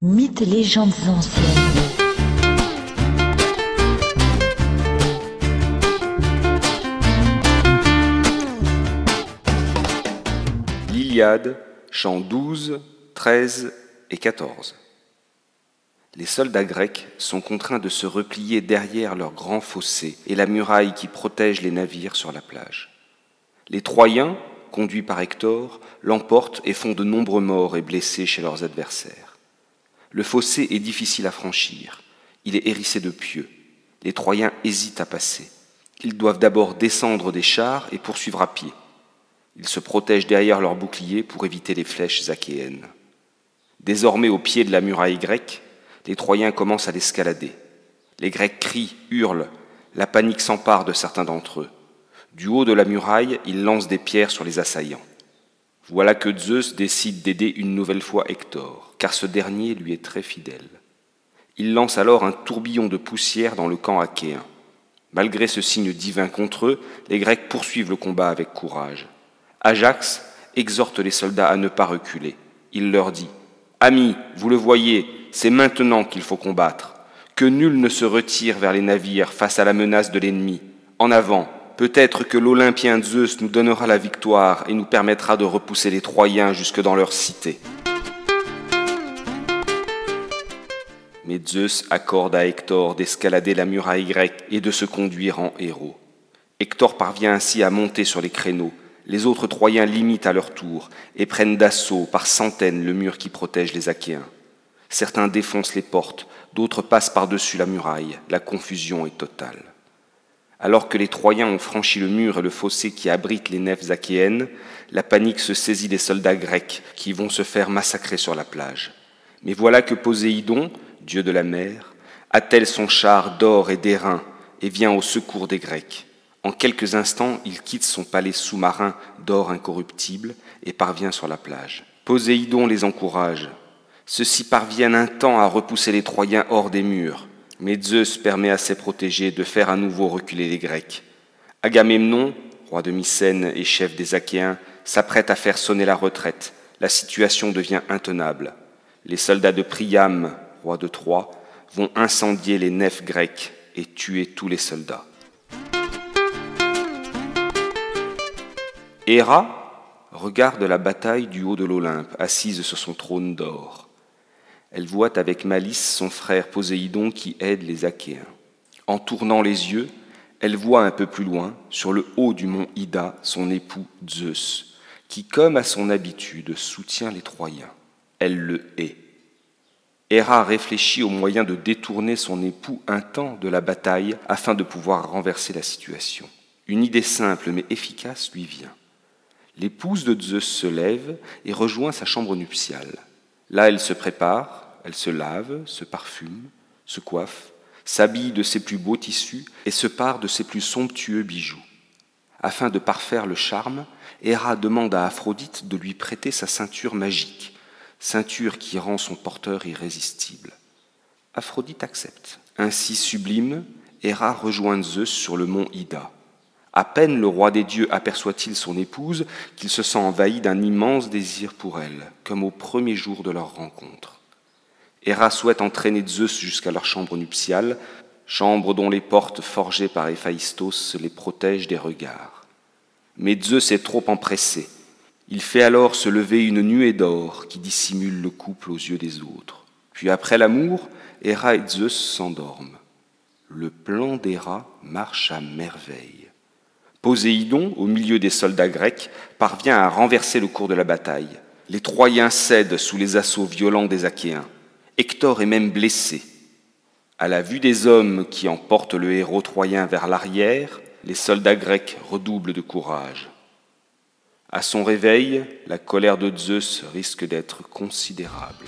Mythes légendes anciennes. L'Iliade, chants 12, 13 et 14. Les soldats grecs sont contraints de se replier derrière leur grand fossé et la muraille qui protège les navires sur la plage. Les Troyens, conduits par Hector, l'emportent et font de nombreux morts et blessés chez leurs adversaires. Le fossé est difficile à franchir, il est hérissé de pieux. Les Troyens hésitent à passer. Ils doivent d'abord descendre des chars et poursuivre à pied. Ils se protègent derrière leurs boucliers pour éviter les flèches achéennes. Désormais au pied de la muraille grecque, les Troyens commencent à l'escalader. Les Grecs crient, hurlent, la panique s'empare de certains d'entre eux. Du haut de la muraille, ils lancent des pierres sur les assaillants. Voilà que Zeus décide d'aider une nouvelle fois Hector, car ce dernier lui est très fidèle. Il lance alors un tourbillon de poussière dans le camp achéen. Malgré ce signe divin contre eux, les Grecs poursuivent le combat avec courage. Ajax exhorte les soldats à ne pas reculer. Il leur dit Amis, vous le voyez, c'est maintenant qu'il faut combattre. Que nul ne se retire vers les navires face à la menace de l'ennemi. En avant, peut-être que l'Olympien Zeus nous donnera la victoire et nous permettra de repousser les Troyens jusque dans leur cité. Mais Zeus accorde à Hector d'escalader la muraille grecque et de se conduire en héros. Hector parvient ainsi à monter sur les créneaux. Les autres Troyens limitent à leur tour et prennent d'assaut par centaines le mur qui protège les Achéens. Certains défoncent les portes, d'autres passent par-dessus la muraille. La confusion est totale. Alors que les Troyens ont franchi le mur et le fossé qui abrite les nefs achéennes, la panique se saisit des soldats grecs qui vont se faire massacrer sur la plage. Mais voilà que Poséidon, dieu de la mer, attelle son char d'or et d'airain et vient au secours des Grecs. En quelques instants, il quitte son palais sous-marin d'or incorruptible et parvient sur la plage. Poséidon les encourage. Ceux-ci parviennent un temps à repousser les Troyens hors des murs, mais Zeus permet à ses protégés de faire à nouveau reculer les Grecs. Agamemnon, roi de Mycène et chef des Achéens, s'apprête à faire sonner la retraite. La situation devient intenable. Les soldats de Priam, roi de Troie, vont incendier les nefs grecques et tuer tous les soldats. Héra regarde la bataille du haut de l'Olympe, assise sur son trône d'or. Elle voit avec malice son frère Poséidon qui aide les Achéens. En tournant les yeux, elle voit un peu plus loin, sur le haut du mont Ida, son époux Zeus, qui, comme à son habitude, soutient les Troyens. Elle le hait. Héra réfléchit au moyen de détourner son époux un temps de la bataille afin de pouvoir renverser la situation. Une idée simple mais efficace lui vient. L'épouse de Zeus se lève et rejoint sa chambre nuptiale. Là, elle se prépare, elle se lave, se parfume, se coiffe, s'habille de ses plus beaux tissus et se pare de ses plus somptueux bijoux. Afin de parfaire le charme, Héra demande à Aphrodite de lui prêter sa ceinture magique, ceinture qui rend son porteur irrésistible. Aphrodite accepte. Ainsi sublime, Héra rejoint Zeus sur le mont Ida. À peine le roi des dieux aperçoit-il son épouse qu'il se sent envahi d'un immense désir pour elle, comme au premier jour de leur rencontre. Héra souhaite entraîner Zeus jusqu'à leur chambre nuptiale, chambre dont les portes forgées par Héphaïstos les protègent des regards. Mais Zeus est trop empressé. Il fait alors se lever une nuée d'or qui dissimule le couple aux yeux des autres. Puis après l'amour, Héra et Zeus s'endorment. Le plan d'Héra marche à merveille. Poséidon, au milieu des soldats grecs, parvient à renverser le cours de la bataille. Les Troyens cèdent sous les assauts violents des Achéens. Hector est même blessé. À la vue des hommes qui emportent le héros troyen vers l'arrière, les soldats grecs redoublent de courage. À son réveil, la colère de Zeus risque d'être considérable.